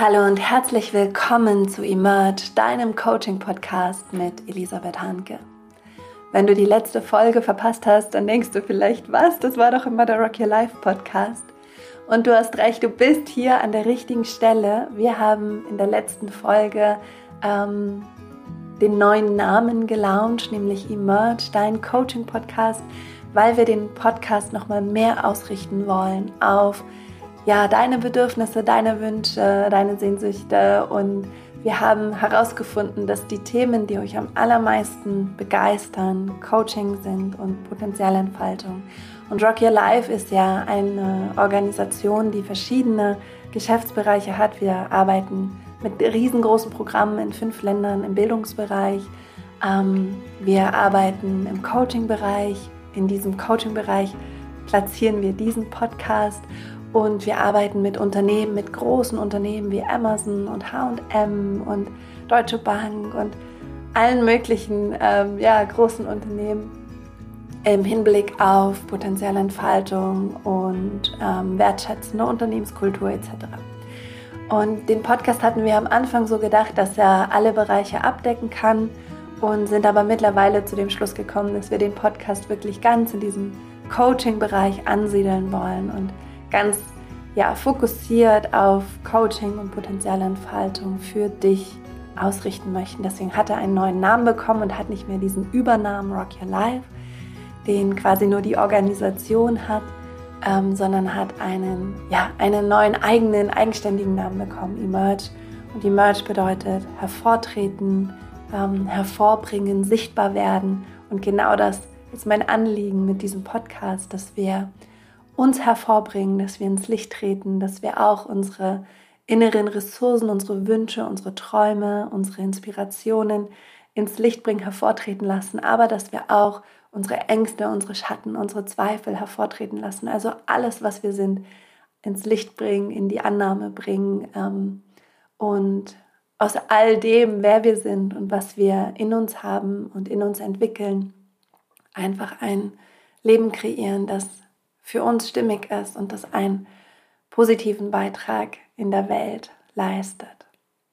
Hallo und herzlich willkommen zu Emerge, deinem Coaching-Podcast mit Elisabeth Hanke. Wenn du die letzte Folge verpasst hast, dann denkst du vielleicht, was, das war doch immer der Rock Your Life Podcast. Und du hast recht, du bist hier an der richtigen Stelle. Wir haben in der letzten Folge ähm, den neuen Namen gelauncht, nämlich Emerge, dein Coaching-Podcast, weil wir den Podcast nochmal mehr ausrichten wollen auf ja, deine Bedürfnisse, deine Wünsche, deine Sehnsüchte und wir haben herausgefunden, dass die Themen, die euch am allermeisten begeistern, Coaching sind und Potenzialentfaltung. Und Rock Your Life ist ja eine Organisation, die verschiedene Geschäftsbereiche hat. Wir arbeiten mit riesengroßen Programmen in fünf Ländern im Bildungsbereich. Ähm, wir arbeiten im Coaching-Bereich. In diesem Coaching-Bereich platzieren wir diesen Podcast und wir arbeiten mit Unternehmen, mit großen Unternehmen wie Amazon und HM und Deutsche Bank und allen möglichen ähm, ja, großen Unternehmen im Hinblick auf Potenzialentfaltung und ähm, wertschätzende Unternehmenskultur etc. Und den Podcast hatten wir am Anfang so gedacht, dass er alle Bereiche abdecken kann und sind aber mittlerweile zu dem Schluss gekommen, dass wir den Podcast wirklich ganz in diesem Coaching-Bereich ansiedeln wollen und ganz ja, fokussiert auf Coaching und Potenzialentfaltung für dich ausrichten möchten. Deswegen hat er einen neuen Namen bekommen und hat nicht mehr diesen Übernamen Rock Your Life, den quasi nur die Organisation hat, ähm, sondern hat einen, ja, einen neuen eigenen, eigenständigen Namen bekommen, Emerge. Und Emerge bedeutet hervortreten, ähm, hervorbringen, sichtbar werden. Und genau das ist mein Anliegen mit diesem Podcast, dass wir uns hervorbringen, dass wir ins Licht treten, dass wir auch unsere inneren Ressourcen, unsere Wünsche, unsere Träume, unsere Inspirationen ins Licht bringen, hervortreten lassen, aber dass wir auch unsere Ängste, unsere Schatten, unsere Zweifel hervortreten lassen. Also alles, was wir sind, ins Licht bringen, in die Annahme bringen ähm, und aus all dem, wer wir sind und was wir in uns haben und in uns entwickeln, einfach ein Leben kreieren, das für uns stimmig ist und das einen positiven Beitrag in der Welt leistet.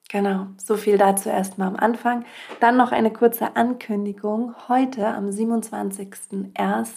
Genau, so viel dazu erstmal am Anfang. Dann noch eine kurze Ankündigung. Heute am 27.01.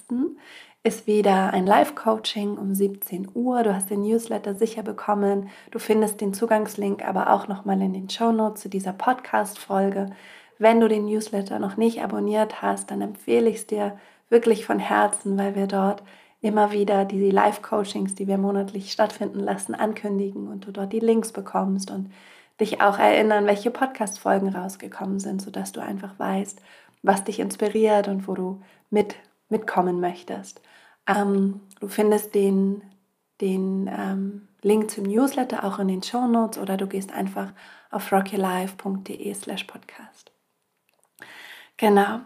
ist wieder ein Live-Coaching um 17 Uhr. Du hast den Newsletter sicher bekommen. Du findest den Zugangslink aber auch nochmal in den Show Notes zu dieser Podcast-Folge. Wenn du den Newsletter noch nicht abonniert hast, dann empfehle ich es dir wirklich von Herzen, weil wir dort immer wieder die Live-Coachings, die wir monatlich stattfinden lassen, ankündigen und du dort die Links bekommst und dich auch erinnern, welche Podcast-Folgen rausgekommen sind, sodass du einfach weißt, was dich inspiriert und wo du mit, mitkommen möchtest. Ähm, du findest den, den ähm, Link zum Newsletter auch in den Show Notes oder du gehst einfach auf rockylife.de slash podcast. Genau.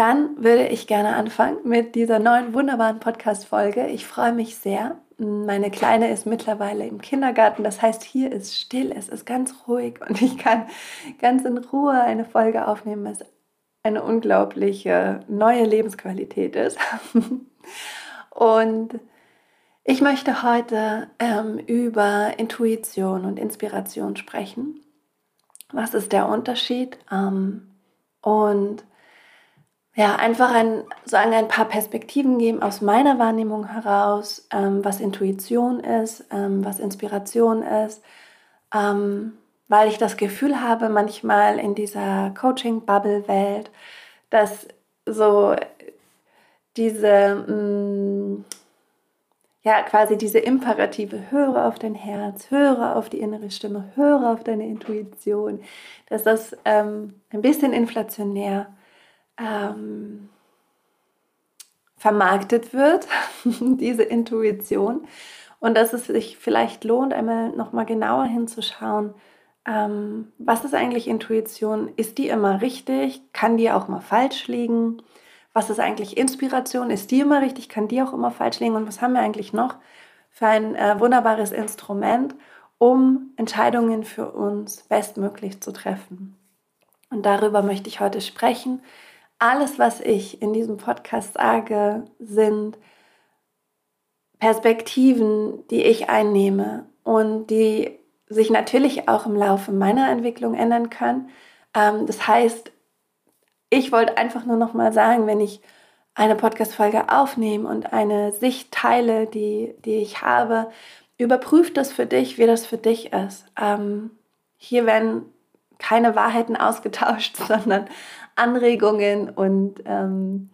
Dann würde ich gerne anfangen mit dieser neuen wunderbaren Podcast-Folge. Ich freue mich sehr. Meine Kleine ist mittlerweile im Kindergarten, das heißt, hier ist still, es ist ganz ruhig und ich kann ganz in Ruhe eine Folge aufnehmen, was eine unglaubliche neue Lebensqualität ist. und ich möchte heute ähm, über Intuition und Inspiration sprechen. Was ist der Unterschied? Ähm, und ja, einfach ein, sagen ein paar Perspektiven geben aus meiner Wahrnehmung heraus, ähm, was Intuition ist, ähm, was Inspiration ist, ähm, weil ich das Gefühl habe, manchmal in dieser Coaching-Bubble-Welt, dass so diese, mh, mm, ja, quasi diese Imperative, höre auf dein Herz, höre auf die innere Stimme, höre auf deine Intuition, dass das ähm, ein bisschen inflationär ist ähm, vermarktet wird, diese Intuition. Und dass es sich vielleicht lohnt, einmal nochmal genauer hinzuschauen, ähm, was ist eigentlich Intuition? Ist die immer richtig? Kann die auch mal falsch liegen? Was ist eigentlich Inspiration? Ist die immer richtig? Kann die auch immer falsch liegen? Und was haben wir eigentlich noch für ein äh, wunderbares Instrument, um Entscheidungen für uns bestmöglich zu treffen? Und darüber möchte ich heute sprechen alles, was ich in diesem Podcast sage, sind Perspektiven, die ich einnehme und die sich natürlich auch im Laufe meiner Entwicklung ändern kann. Ähm, das heißt, ich wollte einfach nur noch mal sagen, wenn ich eine Podcast-Folge aufnehme und eine Sicht teile, die, die ich habe, überprüf das für dich, wie das für dich ist. Ähm, hier werden keine Wahrheiten ausgetauscht, sondern Anregungen und ähm,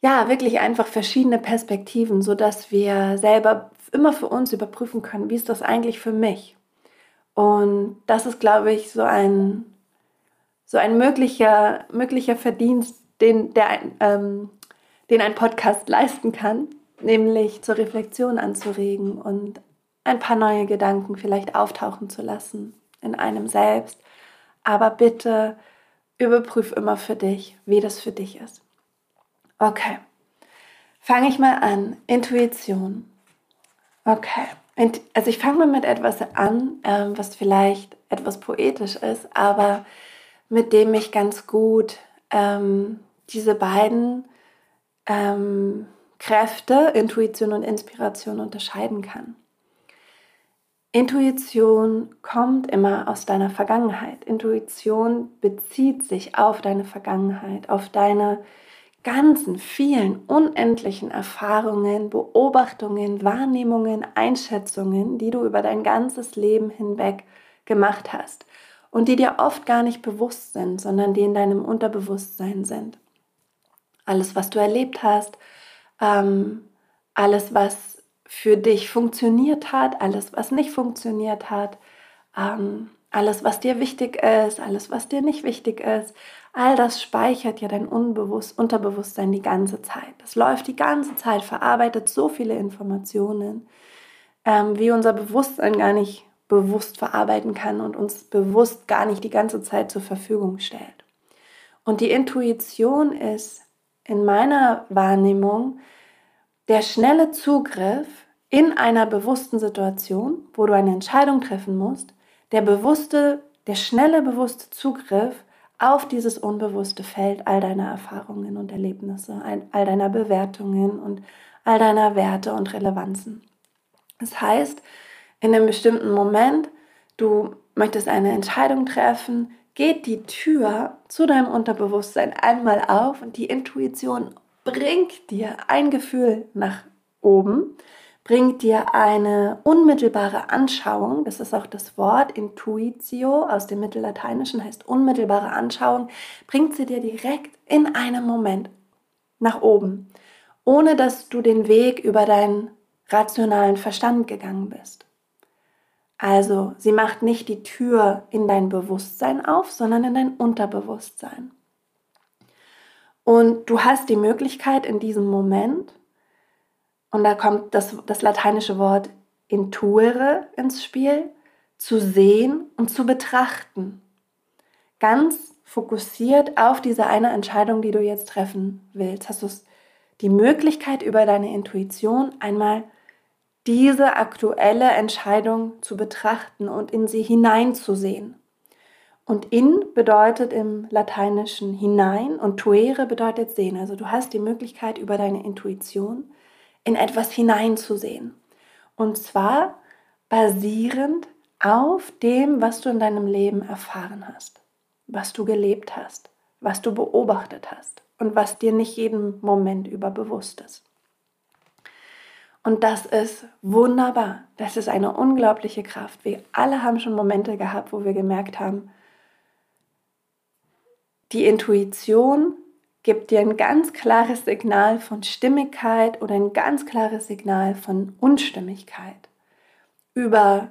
ja, wirklich einfach verschiedene Perspektiven, sodass wir selber immer für uns überprüfen können, wie ist das eigentlich für mich? Und das ist, glaube ich, so ein, so ein möglicher, möglicher Verdienst, den, der, ähm, den ein Podcast leisten kann, nämlich zur Reflexion anzuregen und ein paar neue Gedanken vielleicht auftauchen zu lassen in einem selbst. Aber bitte überprüf immer für dich, wie das für dich ist. Okay, fange ich mal an. Intuition. Okay, also ich fange mal mit etwas an, ähm, was vielleicht etwas poetisch ist, aber mit dem ich ganz gut ähm, diese beiden ähm, Kräfte, Intuition und Inspiration, unterscheiden kann. Intuition kommt immer aus deiner Vergangenheit. Intuition bezieht sich auf deine Vergangenheit, auf deine ganzen vielen unendlichen Erfahrungen, Beobachtungen, Wahrnehmungen, Einschätzungen, die du über dein ganzes Leben hinweg gemacht hast und die dir oft gar nicht bewusst sind, sondern die in deinem Unterbewusstsein sind. Alles, was du erlebt hast, ähm, alles, was für dich funktioniert hat, alles, was nicht funktioniert hat, ähm, alles, was dir wichtig ist, alles, was dir nicht wichtig ist, all das speichert ja dein Unbewusst Unterbewusstsein die ganze Zeit. Das läuft die ganze Zeit, verarbeitet so viele Informationen, ähm, wie unser Bewusstsein gar nicht bewusst verarbeiten kann und uns bewusst gar nicht die ganze Zeit zur Verfügung stellt. Und die Intuition ist in meiner Wahrnehmung der schnelle Zugriff in einer bewussten Situation, wo du eine Entscheidung treffen musst, der bewusste, der schnelle bewusste Zugriff auf dieses unbewusste Feld all deiner Erfahrungen und Erlebnisse, all deiner Bewertungen und all deiner Werte und Relevanzen. Das heißt, in einem bestimmten Moment, du möchtest eine Entscheidung treffen, geht die Tür zu deinem Unterbewusstsein einmal auf und die Intuition bringt dir ein Gefühl nach oben, bringt dir eine unmittelbare Anschauung, das ist auch das Wort Intuitio aus dem Mittellateinischen, heißt unmittelbare Anschauung, bringt sie dir direkt in einem Moment nach oben, ohne dass du den Weg über deinen rationalen Verstand gegangen bist. Also sie macht nicht die Tür in dein Bewusstsein auf, sondern in dein Unterbewusstsein. Und du hast die Möglichkeit in diesem Moment, und da kommt das, das lateinische Wort intuere ins Spiel, zu sehen und zu betrachten. Ganz fokussiert auf diese eine Entscheidung, die du jetzt treffen willst. Hast du die Möglichkeit über deine Intuition einmal diese aktuelle Entscheidung zu betrachten und in sie hineinzusehen. Und in bedeutet im Lateinischen hinein und tuere bedeutet sehen. Also du hast die Möglichkeit über deine Intuition in etwas hineinzusehen. Und zwar basierend auf dem, was du in deinem Leben erfahren hast, was du gelebt hast, was du beobachtet hast und was dir nicht jeden Moment über bewusst ist. Und das ist wunderbar. Das ist eine unglaubliche Kraft. Wir alle haben schon Momente gehabt, wo wir gemerkt haben, die Intuition gibt dir ein ganz klares Signal von Stimmigkeit oder ein ganz klares Signal von Unstimmigkeit. Über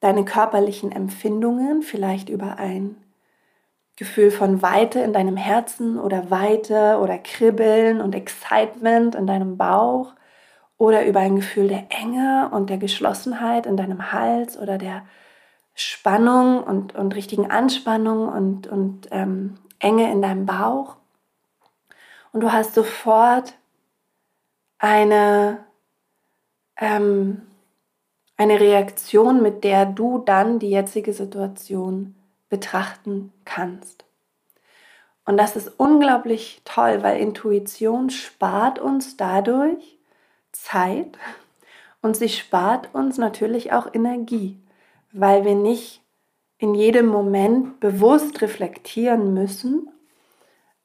deine körperlichen Empfindungen, vielleicht über ein Gefühl von Weite in deinem Herzen oder Weite oder Kribbeln und Excitement in deinem Bauch oder über ein Gefühl der Enge und der Geschlossenheit in deinem Hals oder der Spannung und, und richtigen Anspannung und, und ähm, Enge in deinem Bauch. Und du hast sofort eine, ähm, eine Reaktion, mit der du dann die jetzige Situation betrachten kannst. Und das ist unglaublich toll, weil Intuition spart uns dadurch Zeit und sie spart uns natürlich auch Energie weil wir nicht in jedem Moment bewusst reflektieren müssen,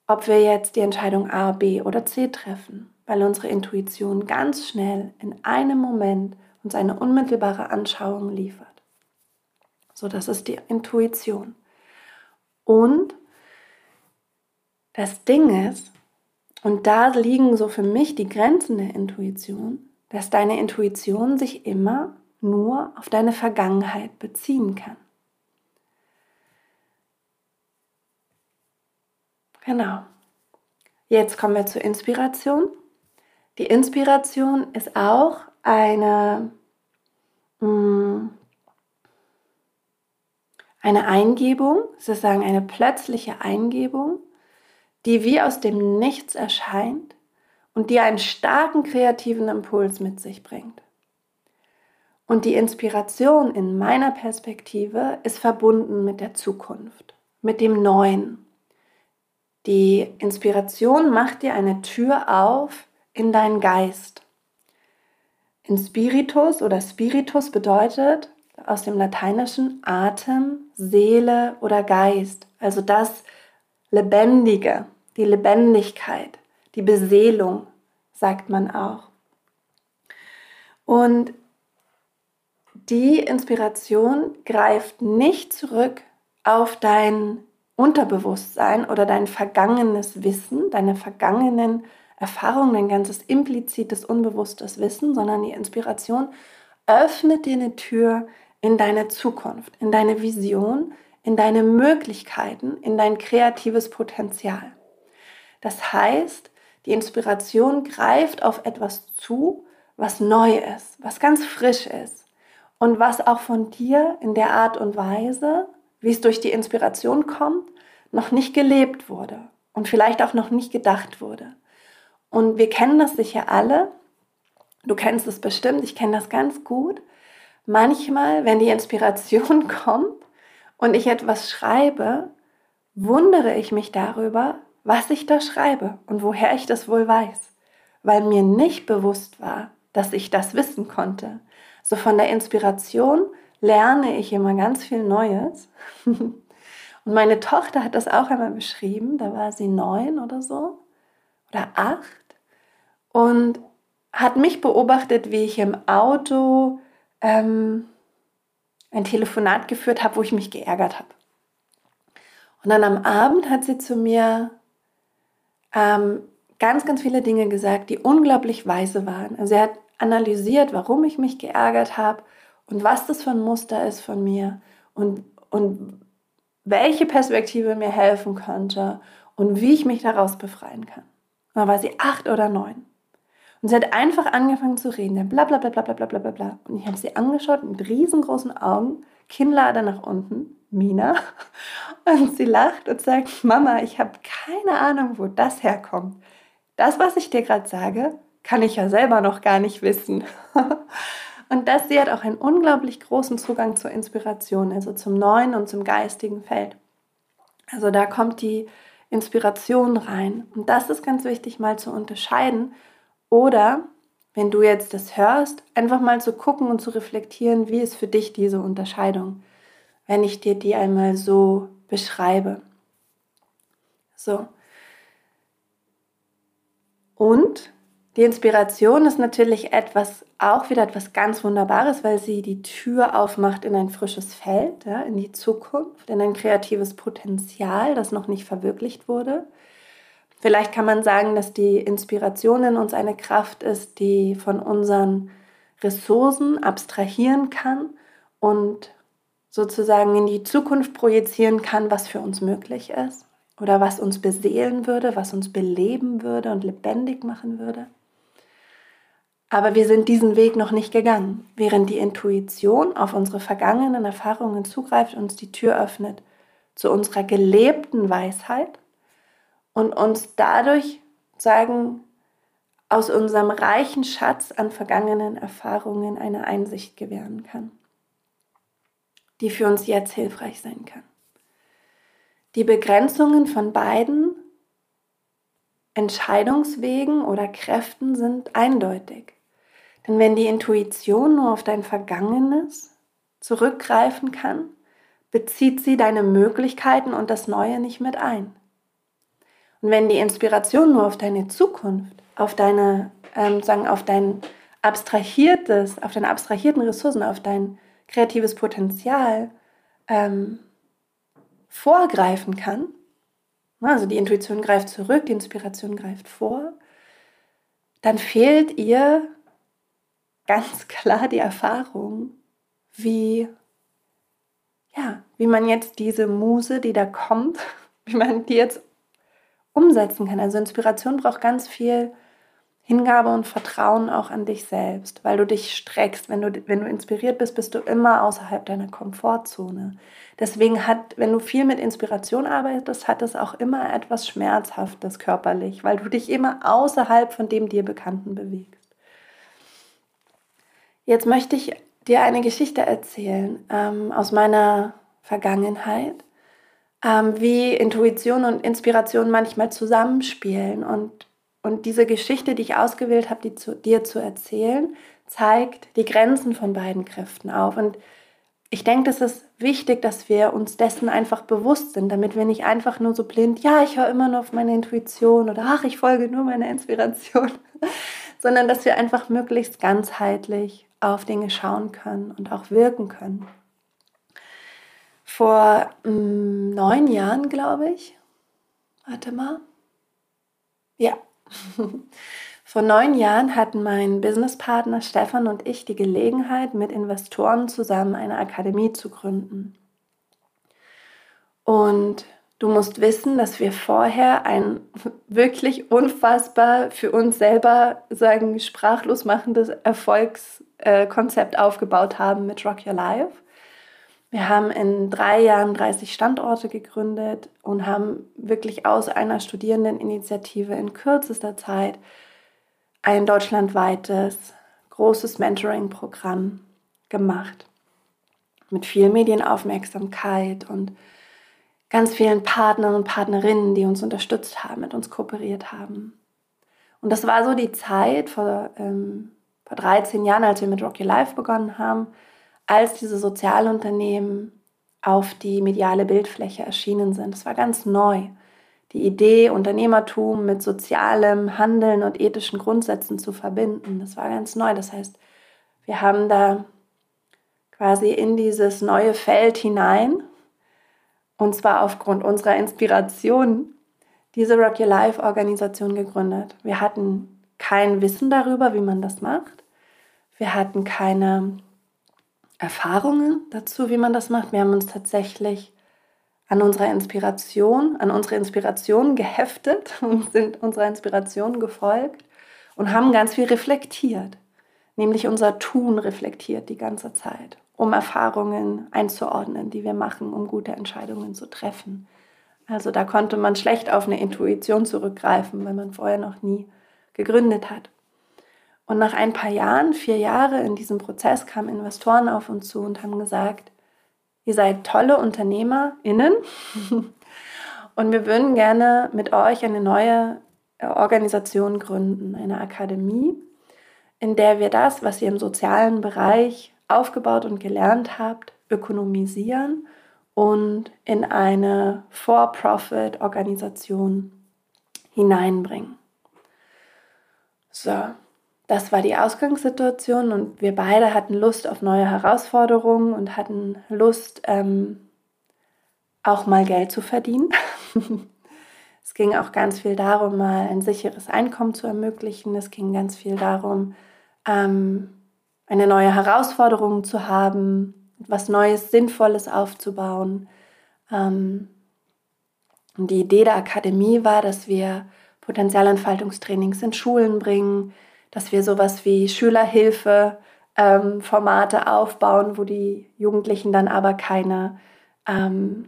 ob wir jetzt die Entscheidung A, B oder C treffen, weil unsere Intuition ganz schnell in einem Moment uns eine unmittelbare Anschauung liefert. So, das ist die Intuition. Und das Ding ist, und da liegen so für mich die Grenzen der Intuition, dass deine Intuition sich immer nur auf deine Vergangenheit beziehen kann. Genau. Jetzt kommen wir zur Inspiration. Die Inspiration ist auch eine, mm, eine Eingebung, sozusagen eine plötzliche Eingebung, die wie aus dem Nichts erscheint und die einen starken kreativen Impuls mit sich bringt. Und die Inspiration in meiner Perspektive ist verbunden mit der Zukunft, mit dem Neuen. Die Inspiration macht dir eine Tür auf in deinen Geist. In Spiritus oder Spiritus bedeutet aus dem Lateinischen Atem, Seele oder Geist, also das Lebendige, die Lebendigkeit, die Beseelung, sagt man auch. Und die Inspiration greift nicht zurück auf dein Unterbewusstsein oder dein vergangenes Wissen, deine vergangenen Erfahrungen, dein ganzes implizites, unbewusstes Wissen, sondern die Inspiration öffnet dir eine Tür in deine Zukunft, in deine Vision, in deine Möglichkeiten, in dein kreatives Potenzial. Das heißt, die Inspiration greift auf etwas zu, was neu ist, was ganz frisch ist und was auch von dir in der Art und Weise, wie es durch die Inspiration kommt, noch nicht gelebt wurde und vielleicht auch noch nicht gedacht wurde. Und wir kennen das sicher alle. Du kennst es bestimmt, ich kenne das ganz gut. Manchmal, wenn die Inspiration kommt und ich etwas schreibe, wundere ich mich darüber, was ich da schreibe und woher ich das wohl weiß, weil mir nicht bewusst war, dass ich das wissen konnte. So von der Inspiration lerne ich immer ganz viel Neues. Und meine Tochter hat das auch einmal beschrieben, da war sie neun oder so oder acht und hat mich beobachtet, wie ich im Auto ähm, ein Telefonat geführt habe, wo ich mich geärgert habe. Und dann am Abend hat sie zu mir ähm, ganz, ganz viele Dinge gesagt, die unglaublich weise waren. Also er hat analysiert, warum ich mich geärgert habe und was das für ein Muster ist von mir und, und welche Perspektive mir helfen könnte und wie ich mich daraus befreien kann. Und dann war sie acht oder neun. Und sie hat einfach angefangen zu reden, bla bla bla bla bla bla bla bla. Und ich habe sie angeschaut mit riesengroßen Augen, Kinnlade nach unten, Mina. Und sie lacht und sagt, Mama, ich habe keine Ahnung, wo das herkommt. Das, was ich dir gerade sage, kann ich ja selber noch gar nicht wissen. Und dass sie hat auch einen unglaublich großen Zugang zur Inspiration, also zum neuen und zum geistigen Feld. Also da kommt die Inspiration rein. Und das ist ganz wichtig mal zu unterscheiden. Oder, wenn du jetzt das hörst, einfach mal zu gucken und zu reflektieren, wie ist für dich diese Unterscheidung, wenn ich dir die einmal so beschreibe. So. Und die Inspiration ist natürlich etwas, auch wieder etwas ganz Wunderbares, weil sie die Tür aufmacht in ein frisches Feld, ja, in die Zukunft, in ein kreatives Potenzial, das noch nicht verwirklicht wurde. Vielleicht kann man sagen, dass die Inspiration in uns eine Kraft ist, die von unseren Ressourcen abstrahieren kann und sozusagen in die Zukunft projizieren kann, was für uns möglich ist oder was uns beseelen würde, was uns beleben würde und lebendig machen würde. Aber wir sind diesen Weg noch nicht gegangen, während die Intuition auf unsere vergangenen Erfahrungen zugreift und uns die Tür öffnet zu unserer gelebten Weisheit und uns dadurch sagen, aus unserem reichen Schatz an vergangenen Erfahrungen eine Einsicht gewähren kann, die für uns jetzt hilfreich sein kann. Die Begrenzungen von beiden Entscheidungswegen oder Kräften sind eindeutig. Denn wenn die Intuition nur auf dein Vergangenes zurückgreifen kann, bezieht sie deine Möglichkeiten und das Neue nicht mit ein. Und wenn die Inspiration nur auf deine Zukunft, auf deine, ähm, sagen, auf dein abstrahiertes, auf deine abstrahierten Ressourcen, auf dein kreatives Potenzial ähm, vorgreifen kann, also die Intuition greift zurück, die Inspiration greift vor, dann fehlt ihr ganz klar die Erfahrung, wie, ja, wie man jetzt diese Muse, die da kommt, wie man die jetzt umsetzen kann. Also Inspiration braucht ganz viel Hingabe und Vertrauen auch an dich selbst, weil du dich streckst. Wenn du, wenn du inspiriert bist, bist du immer außerhalb deiner Komfortzone. Deswegen hat, wenn du viel mit Inspiration arbeitest, hat es auch immer etwas Schmerzhaftes körperlich, weil du dich immer außerhalb von dem dir Bekannten bewegst. Jetzt möchte ich dir eine Geschichte erzählen ähm, aus meiner Vergangenheit, ähm, wie Intuition und Inspiration manchmal zusammenspielen und und diese Geschichte, die ich ausgewählt habe, die zu, dir zu erzählen, zeigt die Grenzen von beiden Kräften auf. Und ich denke, es ist wichtig, dass wir uns dessen einfach bewusst sind, damit wir nicht einfach nur so blind, ja, ich höre immer nur auf meine Intuition oder ach, ich folge nur meiner Inspiration, sondern dass wir einfach möglichst ganzheitlich auf Dinge schauen können und auch wirken können. Vor mh, mm, neun Jahren, glaube ich, warte mal, ja, vor neun Jahren hatten mein Businesspartner Stefan und ich die Gelegenheit, mit Investoren zusammen eine Akademie zu gründen. Und du musst wissen, dass wir vorher ein wirklich unfassbar für uns selber sagen sprachlos machendes Erfolgskonzept aufgebaut haben mit Rock Your Life. Wir haben in drei Jahren 30 Standorte gegründet und haben wirklich aus einer Studierendeninitiative in kürzester Zeit ein deutschlandweites großes Mentoring-Programm gemacht. Mit viel Medienaufmerksamkeit und ganz vielen Partnern und Partnerinnen, die uns unterstützt haben, mit uns kooperiert haben. Und das war so die Zeit vor, ähm, vor 13 Jahren, als wir mit Rocky Life begonnen haben, als diese Sozialunternehmen auf die mediale Bildfläche erschienen sind. Das war ganz neu. Die Idee, Unternehmertum mit sozialem Handeln und ethischen Grundsätzen zu verbinden, das war ganz neu. Das heißt, wir haben da quasi in dieses neue Feld hinein, und zwar aufgrund unserer Inspiration, diese Rock Your Life Organisation gegründet. Wir hatten kein Wissen darüber, wie man das macht. Wir hatten keine Erfahrungen dazu, wie man das macht. Wir haben uns tatsächlich an unserer Inspiration, an unsere Inspiration geheftet und sind unserer Inspiration gefolgt und haben ganz viel reflektiert, nämlich unser Tun reflektiert die ganze Zeit, um Erfahrungen einzuordnen, die wir machen, um gute Entscheidungen zu treffen. Also da konnte man schlecht auf eine Intuition zurückgreifen, weil man vorher noch nie gegründet hat. Und nach ein paar Jahren, vier Jahre in diesem Prozess, kamen Investoren auf uns zu und haben gesagt, ihr seid tolle UnternehmerInnen und wir würden gerne mit euch eine neue Organisation gründen, eine Akademie, in der wir das, was ihr im sozialen Bereich aufgebaut und gelernt habt, ökonomisieren und in eine For-Profit-Organisation hineinbringen. So, das war die Ausgangssituation und wir beide hatten Lust auf neue Herausforderungen und hatten Lust, ähm, auch mal Geld zu verdienen. es ging auch ganz viel darum, mal ein sicheres Einkommen zu ermöglichen. Es ging ganz viel darum, ähm, eine neue Herausforderung zu haben, etwas Neues, Sinnvolles aufzubauen. Ähm, die Idee der Akademie war, dass wir Potenzialentfaltungstrainings in Schulen bringen, dass wir sowas wie Schülerhilfe ähm, aufbauen, wo die Jugendlichen dann aber keine ähm,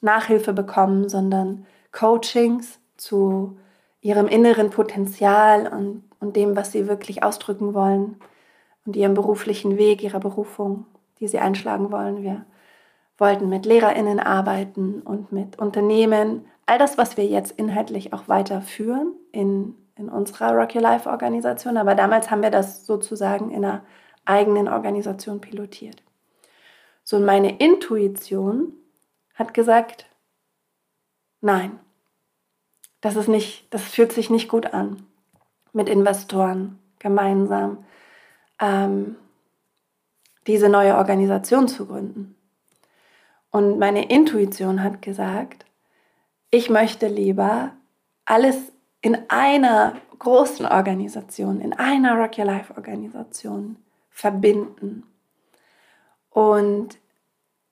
Nachhilfe bekommen, sondern Coachings zu ihrem inneren Potenzial und, und dem, was sie wirklich ausdrücken wollen und ihrem beruflichen Weg, ihrer Berufung, die sie einschlagen wollen. Wir wollten mit Lehrerinnen arbeiten und mit Unternehmen. All das, was wir jetzt inhaltlich auch weiterführen in in unserer Rock Your Life Organisation, aber damals haben wir das sozusagen in einer eigenen Organisation pilotiert. So meine Intuition hat gesagt, nein, das ist nicht, das fühlt sich nicht gut an, mit Investoren gemeinsam ähm, diese neue Organisation zu gründen. Und meine Intuition hat gesagt, ich möchte lieber alles in einer großen Organisation, in einer Rock Your Life Organisation verbinden. Und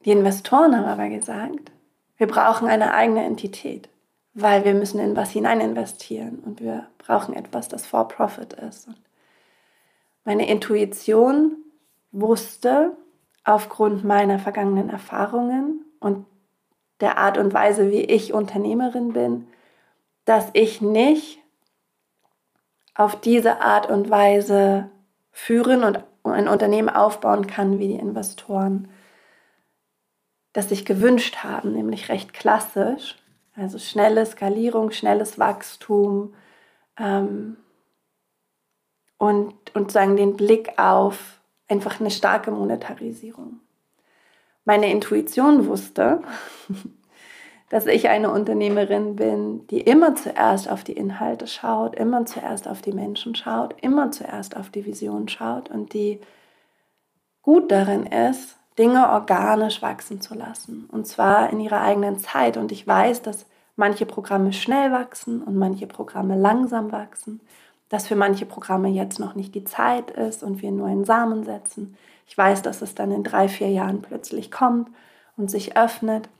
die Investoren haben aber gesagt, wir brauchen eine eigene Entität, weil wir müssen in was hinein investieren und wir brauchen etwas, das for profit ist. Und meine Intuition wusste aufgrund meiner vergangenen Erfahrungen und der Art und Weise, wie ich Unternehmerin bin, dass ich nicht auf diese Art und Weise führen und ein Unternehmen aufbauen kann, wie die Investoren das sich gewünscht haben, nämlich recht klassisch, also schnelle Skalierung, schnelles Wachstum ähm, und, und sagen den Blick auf einfach eine starke Monetarisierung. Meine Intuition wusste, dass ich eine Unternehmerin bin, die immer zuerst auf die Inhalte schaut, immer zuerst auf die Menschen schaut, immer zuerst auf die Vision schaut und die gut darin ist, Dinge organisch wachsen zu lassen. Und zwar in ihrer eigenen Zeit. Und ich weiß, dass manche Programme schnell wachsen und manche Programme langsam wachsen. Dass für manche Programme jetzt noch nicht die Zeit ist und wir nur einen Samen setzen. Ich weiß, dass es dann in drei, vier Jahren plötzlich kommt und sich öffnet.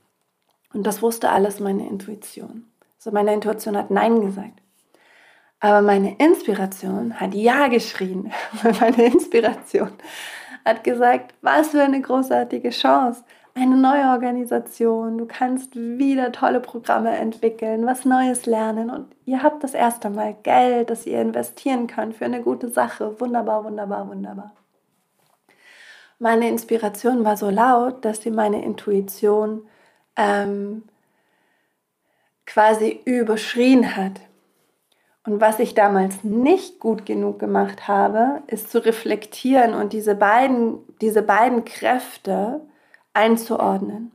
Und das wusste alles meine Intuition. Also meine Intuition hat Nein gesagt. Aber meine Inspiration hat Ja geschrien. meine Inspiration hat gesagt, was für eine großartige Chance. Eine neue Organisation. Du kannst wieder tolle Programme entwickeln, was Neues lernen. Und ihr habt das erste Mal Geld, das ihr investieren könnt für eine gute Sache. Wunderbar, wunderbar, wunderbar. Meine Inspiration war so laut, dass sie meine Intuition ähm, quasi überschrien hat. Und was ich damals nicht gut genug gemacht habe, ist zu reflektieren und diese beiden, diese beiden Kräfte einzuordnen.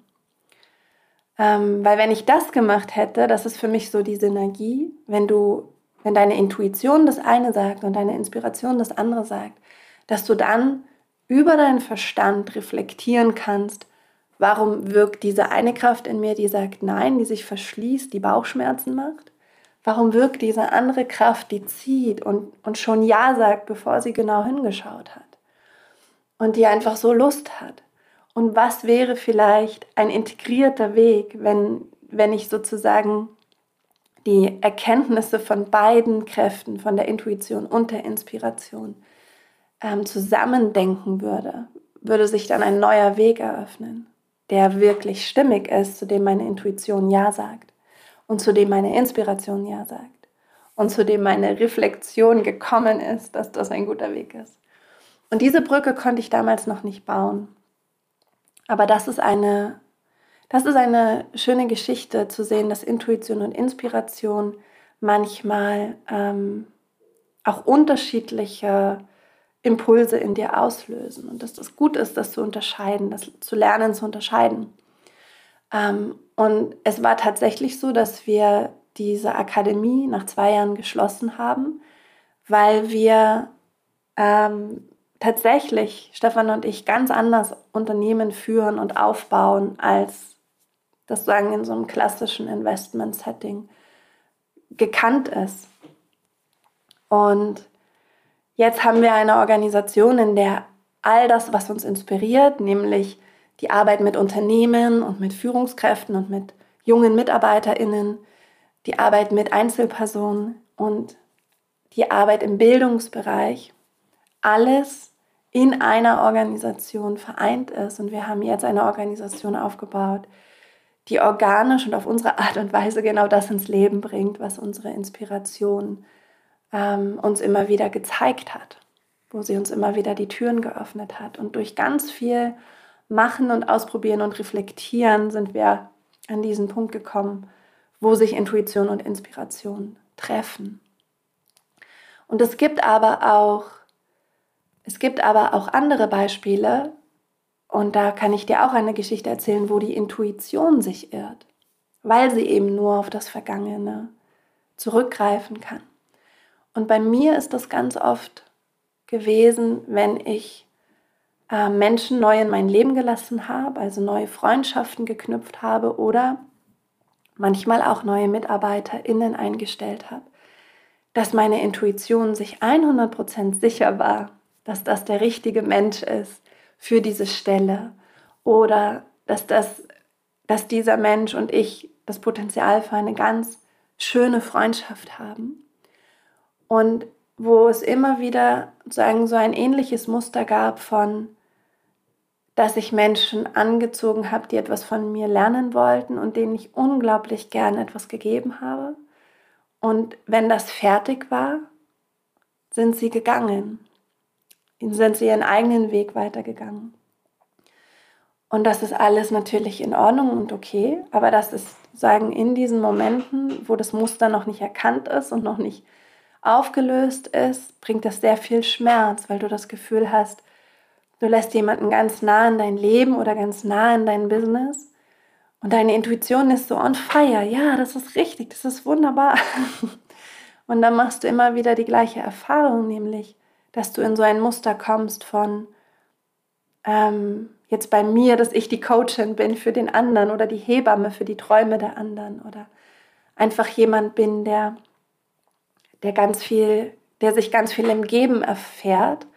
Ähm, weil wenn ich das gemacht hätte, das ist für mich so die Synergie, wenn du, wenn deine Intuition das eine sagt und deine Inspiration das andere sagt, dass du dann über deinen Verstand reflektieren kannst, Warum wirkt diese eine Kraft in mir, die sagt Nein, die sich verschließt, die Bauchschmerzen macht? Warum wirkt diese andere Kraft, die zieht und, und schon Ja sagt, bevor sie genau hingeschaut hat? Und die einfach so Lust hat? Und was wäre vielleicht ein integrierter Weg, wenn, wenn ich sozusagen die Erkenntnisse von beiden Kräften, von der Intuition und der Inspiration, ähm, zusammendenken würde? Würde sich dann ein neuer Weg eröffnen? der wirklich stimmig ist, zu dem meine Intuition Ja sagt und zu dem meine Inspiration Ja sagt und zu dem meine Reflexion gekommen ist, dass das ein guter Weg ist. Und diese Brücke konnte ich damals noch nicht bauen. Aber das ist eine, das ist eine schöne Geschichte zu sehen, dass Intuition und Inspiration manchmal ähm, auch unterschiedliche Impulse in dir auslösen und dass das gut ist, das zu unterscheiden, das zu lernen zu unterscheiden. Ähm, und es war tatsächlich so, dass wir diese Akademie nach zwei Jahren geschlossen haben, weil wir ähm, tatsächlich, Stefan und ich, ganz anders Unternehmen führen und aufbauen, als das sagen in so einem klassischen Investment-Setting gekannt ist. Und Jetzt haben wir eine Organisation, in der all das, was uns inspiriert, nämlich die Arbeit mit Unternehmen und mit Führungskräften und mit jungen Mitarbeiterinnen, die Arbeit mit Einzelpersonen und die Arbeit im Bildungsbereich, alles in einer Organisation vereint ist. Und wir haben jetzt eine Organisation aufgebaut, die organisch und auf unsere Art und Weise genau das ins Leben bringt, was unsere Inspiration ähm, uns immer wieder gezeigt hat, wo sie uns immer wieder die Türen geöffnet hat. Und durch ganz viel Machen und Ausprobieren und Reflektieren sind wir an diesen Punkt gekommen, wo sich Intuition und Inspiration treffen. Und es gibt aber auch, es gibt aber auch andere Beispiele, Und da kann ich dir auch eine Geschichte erzählen, wo die Intuition sich irrt, weil sie eben nur auf das Vergangene zurückgreifen kann. Und bei mir ist das ganz oft gewesen, wenn ich äh, Menschen neu in mein Leben gelassen habe, also neue Freundschaften geknüpft habe oder manchmal auch neue MitarbeiterInnen eingestellt habe, dass meine Intuition sich 100% sicher war, dass das der richtige Mensch ist für diese Stelle oder dass, das, dass dieser Mensch und ich das Potenzial für eine ganz schöne Freundschaft haben. Und wo es immer wieder sagen, so ein ähnliches Muster gab von, dass ich Menschen angezogen habe, die etwas von mir lernen wollten und denen ich unglaublich gern etwas gegeben habe. Und wenn das fertig war, sind sie gegangen. Sind sie ihren eigenen Weg weitergegangen. Und das ist alles natürlich in Ordnung und okay, aber das ist, sagen, in diesen Momenten, wo das Muster noch nicht erkannt ist und noch nicht aufgelöst ist, bringt das sehr viel Schmerz, weil du das Gefühl hast, du lässt jemanden ganz nah in dein Leben oder ganz nah in dein Business und deine Intuition ist so on fire. Ja, das ist richtig, das ist wunderbar. Und dann machst du immer wieder die gleiche Erfahrung, nämlich, dass du in so ein Muster kommst von, ähm, jetzt bei mir, dass ich die Coachin bin für den anderen oder die Hebamme für die Träume der anderen oder einfach jemand bin, der der ganz viel, der sich ganz viel im Geben erfährt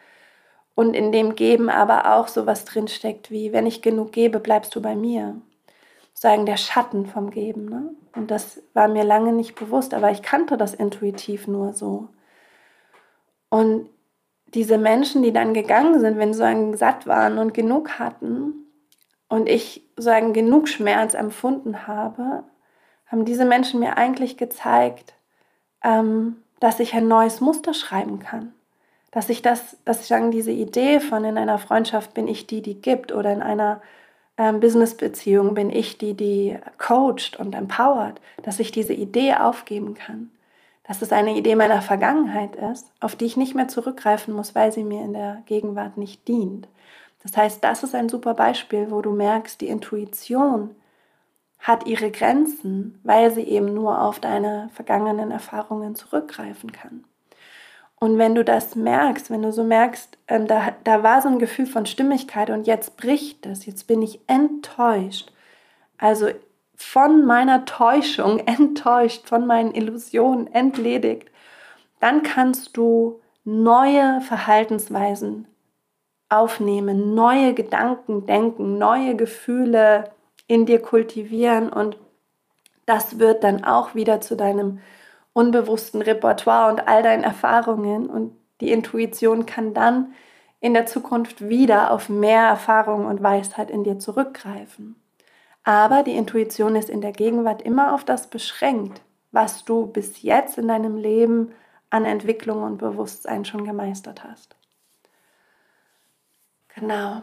und in dem Geben aber auch sowas drinsteckt wie, wenn ich genug gebe, bleibst du bei mir. Sagen der Schatten vom Geben. Ne? Und das war mir lange nicht bewusst, aber ich kannte das intuitiv nur so. Und diese Menschen, die dann gegangen sind, wenn sie sagen, satt waren und genug hatten und ich sagen genug Schmerz empfunden habe, haben diese Menschen mir eigentlich gezeigt, ähm, dass ich ein neues Muster schreiben kann. Dass ich das, dass ich sagen, diese Idee von in einer Freundschaft bin ich die, die gibt oder in einer ähm, Businessbeziehung bin ich die, die coacht und empowert, dass ich diese Idee aufgeben kann. Dass es eine Idee meiner Vergangenheit ist, auf die ich nicht mehr zurückgreifen muss, weil sie mir in der Gegenwart nicht dient. Das heißt, das ist ein super Beispiel, wo du merkst, die Intuition hat ihre Grenzen, weil sie eben nur auf deine vergangenen Erfahrungen zurückgreifen kann. Und wenn du das merkst, wenn du so merkst, ähm, da, da war so ein Gefühl von Stimmigkeit und jetzt bricht es, jetzt bin ich enttäuscht, also von meiner Täuschung enttäuscht, von meinen Illusionen entledigt, dann kannst du neue Verhaltensweisen aufnehmen, neue Gedanken denken, neue Gefühle in dir kultivieren und das wird dann auch wieder zu deinem unbewussten Repertoire und all deinen Erfahrungen und die Intuition kann dann in der Zukunft wieder auf mehr Erfahrung und Weisheit in dir zurückgreifen. Aber die Intuition ist in der Gegenwart immer auf das beschränkt, was du bis jetzt in deinem Leben an Entwicklung und Bewusstsein schon gemeistert hast. Genau.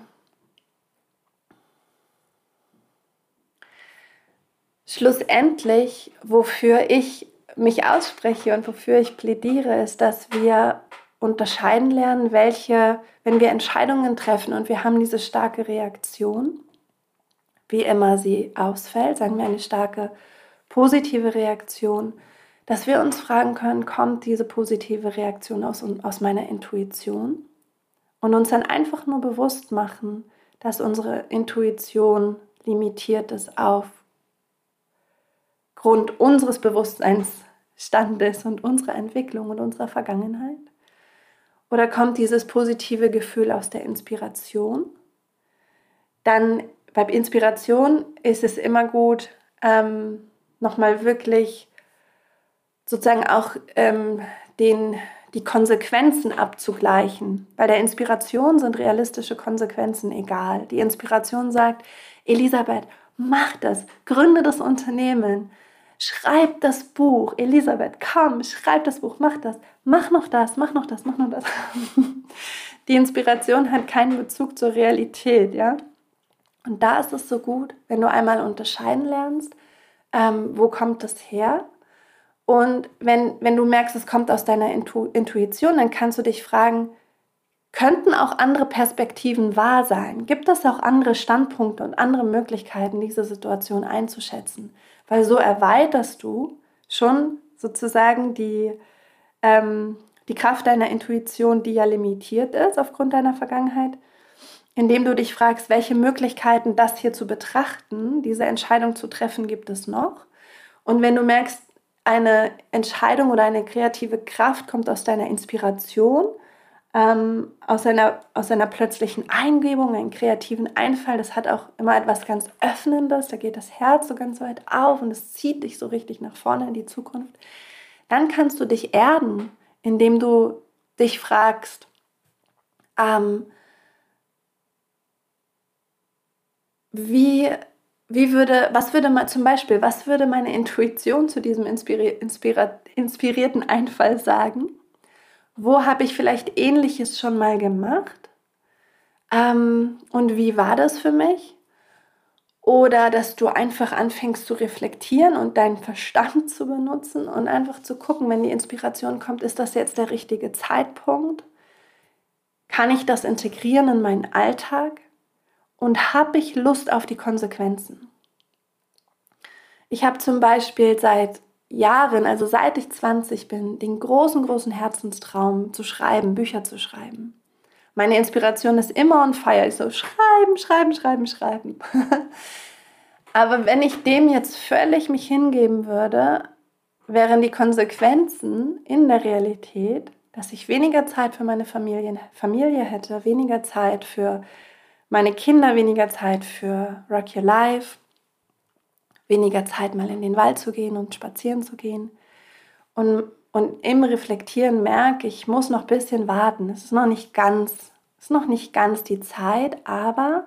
Schlussendlich, wofür ich mich ausspreche und wofür ich plädiere, ist, dass wir unterscheiden lernen, welche, wenn wir Entscheidungen treffen und wir haben diese starke Reaktion, wie immer sie ausfällt, sagen wir eine starke positive Reaktion, dass wir uns fragen können, kommt diese positive Reaktion aus, aus meiner Intuition? Und uns dann einfach nur bewusst machen, dass unsere Intuition limitiert ist auf Grund unseres Bewusstseinsstandes und unserer Entwicklung und unserer Vergangenheit? Oder kommt dieses positive Gefühl aus der Inspiration? Dann bei Inspiration ist es immer gut, ähm, nochmal wirklich sozusagen auch ähm, den, die Konsequenzen abzugleichen. Bei der Inspiration sind realistische Konsequenzen egal. Die Inspiration sagt, Elisabeth, mach das, gründe das Unternehmen, schreib das Buch, Elisabeth, komm, schreib das Buch, mach das, mach noch das, mach noch das, mach noch das. Die Inspiration hat keinen Bezug zur Realität, ja. Und da ist es so gut, wenn du einmal unterscheiden lernst, ähm, wo kommt das her? Und wenn, wenn du merkst, es kommt aus deiner Intu Intuition, dann kannst du dich fragen, könnten auch andere Perspektiven wahr sein? Gibt es auch andere Standpunkte und andere Möglichkeiten, diese Situation einzuschätzen? Weil so erweiterst du schon sozusagen die, ähm, die Kraft deiner Intuition, die ja limitiert ist aufgrund deiner Vergangenheit, indem du dich fragst, welche Möglichkeiten, das hier zu betrachten, diese Entscheidung zu treffen, gibt es noch? Und wenn du merkst, eine Entscheidung oder eine kreative Kraft kommt aus deiner Inspiration, ähm, aus, einer, aus einer plötzlichen Eingebung, einen kreativen Einfall. Das hat auch immer etwas ganz Öffnendes. Da geht das Herz so ganz weit auf und es zieht dich so richtig nach vorne in die Zukunft. Dann kannst du dich erden, indem du dich fragst, ähm, wie, wie würde, was würde man zum Beispiel, was würde meine Intuition zu diesem inspiri inspira inspirierten Einfall sagen? Wo habe ich vielleicht ähnliches schon mal gemacht? Ähm, und wie war das für mich? Oder dass du einfach anfängst zu reflektieren und deinen Verstand zu benutzen und einfach zu gucken, wenn die Inspiration kommt, ist das jetzt der richtige Zeitpunkt? Kann ich das integrieren in meinen Alltag? Und habe ich Lust auf die Konsequenzen? Ich habe zum Beispiel seit Jahren, also seit ich 20 bin, den großen, großen Herzenstraum zu schreiben, Bücher zu schreiben. Meine Inspiration ist immer on fire. Ich so schreiben, schreiben, schreiben, schreiben. Aber wenn ich dem jetzt völlig mich hingeben würde, wären die Konsequenzen in der Realität, dass ich weniger Zeit für meine Familie, Familie hätte, weniger Zeit für meine Kinder, weniger Zeit für Rock Your Life, weniger Zeit mal in den Wald zu gehen und spazieren zu gehen. Und, und im Reflektieren merke ich, muss noch ein bisschen warten. Es ist noch nicht ganz, ist noch nicht ganz die Zeit, aber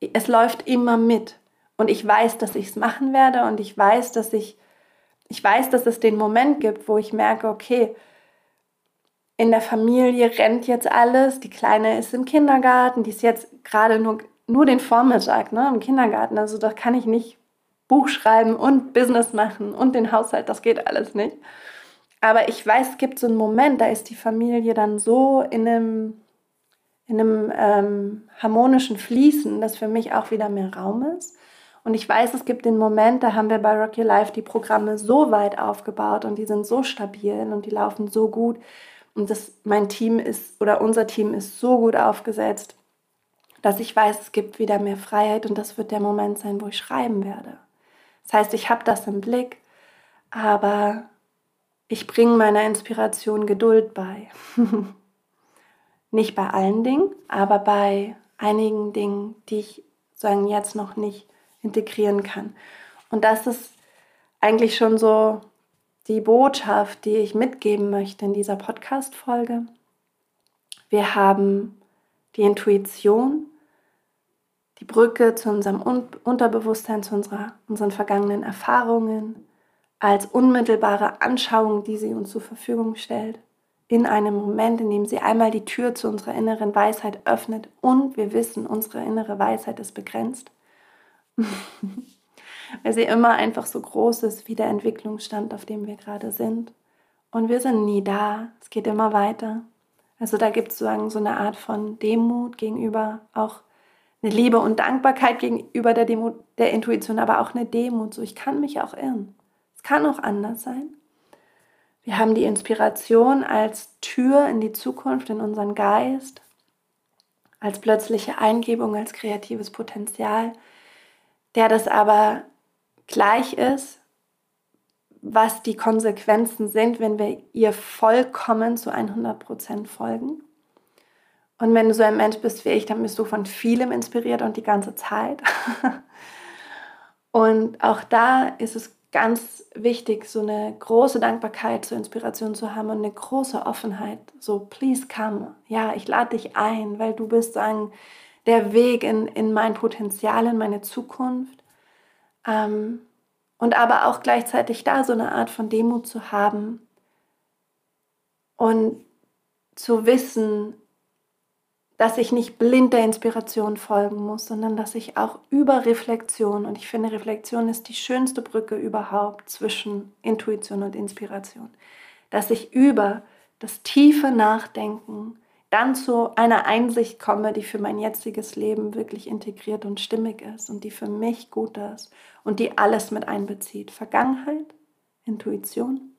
es läuft immer mit. Und ich weiß, dass ich es machen werde und ich weiß, dass ich, ich weiß, dass es den Moment gibt, wo ich merke, okay, in der Familie rennt jetzt alles, die Kleine ist im Kindergarten, die ist jetzt gerade nur, nur den Vormittag ne, im Kindergarten, also da kann ich nicht Buch schreiben und Business machen und den Haushalt, das geht alles nicht. Aber ich weiß, es gibt so einen Moment, da ist die Familie dann so in einem, in einem ähm, harmonischen Fließen, dass für mich auch wieder mehr Raum ist. Und ich weiß, es gibt den Moment, da haben wir bei Rocky Life die Programme so weit aufgebaut und die sind so stabil und die laufen so gut. Und das, mein Team ist oder unser Team ist so gut aufgesetzt, dass ich weiß, es gibt wieder mehr Freiheit und das wird der Moment sein, wo ich schreiben werde. Das heißt, ich habe das im Blick, aber ich bringe meiner Inspiration Geduld bei. nicht bei allen Dingen, aber bei einigen Dingen, die ich sagen jetzt noch nicht integrieren kann. Und das ist eigentlich schon so die Botschaft, die ich mitgeben möchte in dieser Podcast-Folge. Wir haben die Intuition, die Brücke zu unserem Unterbewusstsein, zu unserer, unseren vergangenen Erfahrungen, als unmittelbare Anschauung, die sie uns zur Verfügung stellt, in einem Moment, in dem sie einmal die Tür zu unserer inneren Weisheit öffnet und wir wissen, unsere innere Weisheit ist begrenzt, weil sie immer einfach so groß ist wie der Entwicklungsstand, auf dem wir gerade sind. Und wir sind nie da, es geht immer weiter. Also da gibt es sozusagen so eine Art von Demut gegenüber auch eine Liebe und Dankbarkeit gegenüber der, Demo, der Intuition, aber auch eine Demut. So, ich kann mich auch irren. Es kann auch anders sein. Wir haben die Inspiration als Tür in die Zukunft, in unseren Geist, als plötzliche Eingebung, als kreatives Potenzial, der das aber gleich ist, was die Konsequenzen sind, wenn wir ihr vollkommen zu 100% folgen. Und wenn du so ein Mensch bist wie ich, dann bist du von vielem inspiriert und die ganze Zeit. und auch da ist es ganz wichtig, so eine große Dankbarkeit zur Inspiration zu haben und eine große Offenheit. So, please come. Ja, ich lade dich ein, weil du bist sagen, der Weg in, in mein Potenzial, in meine Zukunft. Ähm, und aber auch gleichzeitig da so eine Art von Demut zu haben und zu wissen, dass ich nicht blind der Inspiration folgen muss, sondern dass ich auch über Reflexion, und ich finde, Reflexion ist die schönste Brücke überhaupt zwischen Intuition und Inspiration, dass ich über das tiefe Nachdenken dann zu einer Einsicht komme, die für mein jetziges Leben wirklich integriert und stimmig ist und die für mich gut ist und die alles mit einbezieht. Vergangenheit, Intuition,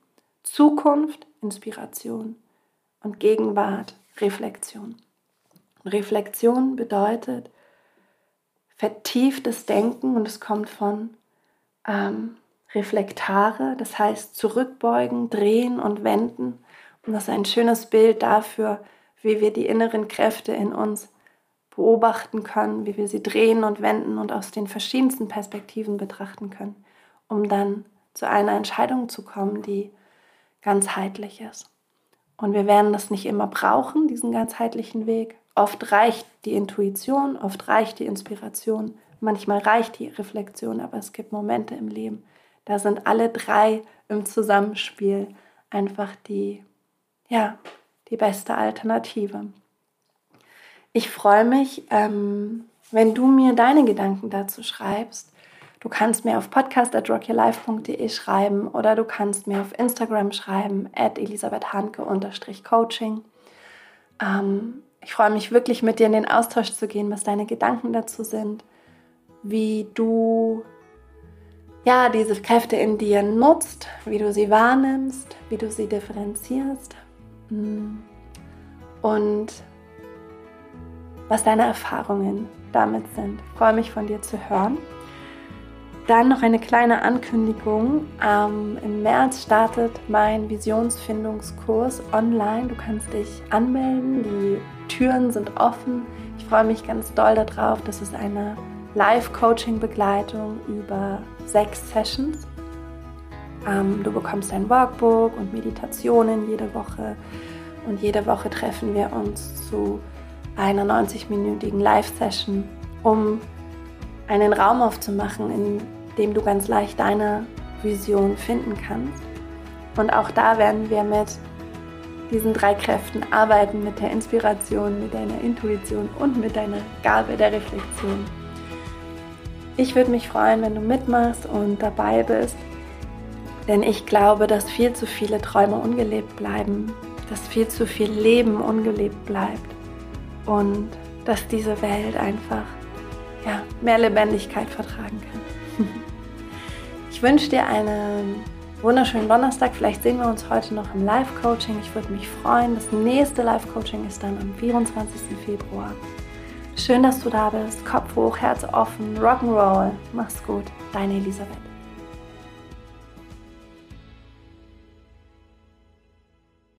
Zukunft, Inspiration und Gegenwart, Reflexion. Reflexion bedeutet vertieftes Denken und es kommt von ähm, Reflektare, das heißt zurückbeugen, drehen und wenden. Und das ist ein schönes Bild dafür, wie wir die inneren Kräfte in uns beobachten können, wie wir sie drehen und wenden und aus den verschiedensten Perspektiven betrachten können, um dann zu einer Entscheidung zu kommen, die ganzheitlich ist. Und wir werden das nicht immer brauchen, diesen ganzheitlichen Weg. Oft reicht die Intuition, oft reicht die Inspiration, manchmal reicht die Reflexion, aber es gibt Momente im Leben, da sind alle drei im Zusammenspiel einfach die, ja, die beste Alternative. Ich freue mich, ähm, wenn du mir deine Gedanken dazu schreibst. Du kannst mir auf podcast.rockyourlife.de schreiben oder du kannst mir auf Instagram schreiben, at elisabethhanke-coaching. Ähm, ich freue mich wirklich, mit dir in den Austausch zu gehen, was deine Gedanken dazu sind, wie du ja, diese Kräfte in dir nutzt, wie du sie wahrnimmst, wie du sie differenzierst. Und was deine Erfahrungen damit sind. Ich freue mich von dir zu hören. Dann noch eine kleine Ankündigung. Ähm, Im März startet mein Visionsfindungskurs online. Du kannst dich anmelden. Die Türen sind offen. Ich freue mich ganz doll darauf. Das ist eine Live-Coaching-Begleitung über sechs Sessions. Ähm, du bekommst ein Workbook und Meditationen jede Woche. Und jede Woche treffen wir uns zu einer 90-minütigen Live-Session, um einen Raum aufzumachen, in dem du ganz leicht deine Vision finden kannst. Und auch da werden wir mit diesen drei Kräften arbeiten, mit der Inspiration, mit deiner Intuition und mit deiner Gabe der Reflexion. Ich würde mich freuen, wenn du mitmachst und dabei bist, denn ich glaube, dass viel zu viele Träume ungelebt bleiben, dass viel zu viel Leben ungelebt bleibt und dass diese Welt einfach ja, mehr Lebendigkeit vertragen kann. Ich wünsche dir einen wunderschönen Donnerstag. Vielleicht sehen wir uns heute noch im Live-Coaching. Ich würde mich freuen. Das nächste Live-Coaching ist dann am 24. Februar. Schön, dass du da bist. Kopf hoch, Herz offen, Rock'n'Roll. Mach's gut. Deine Elisabeth.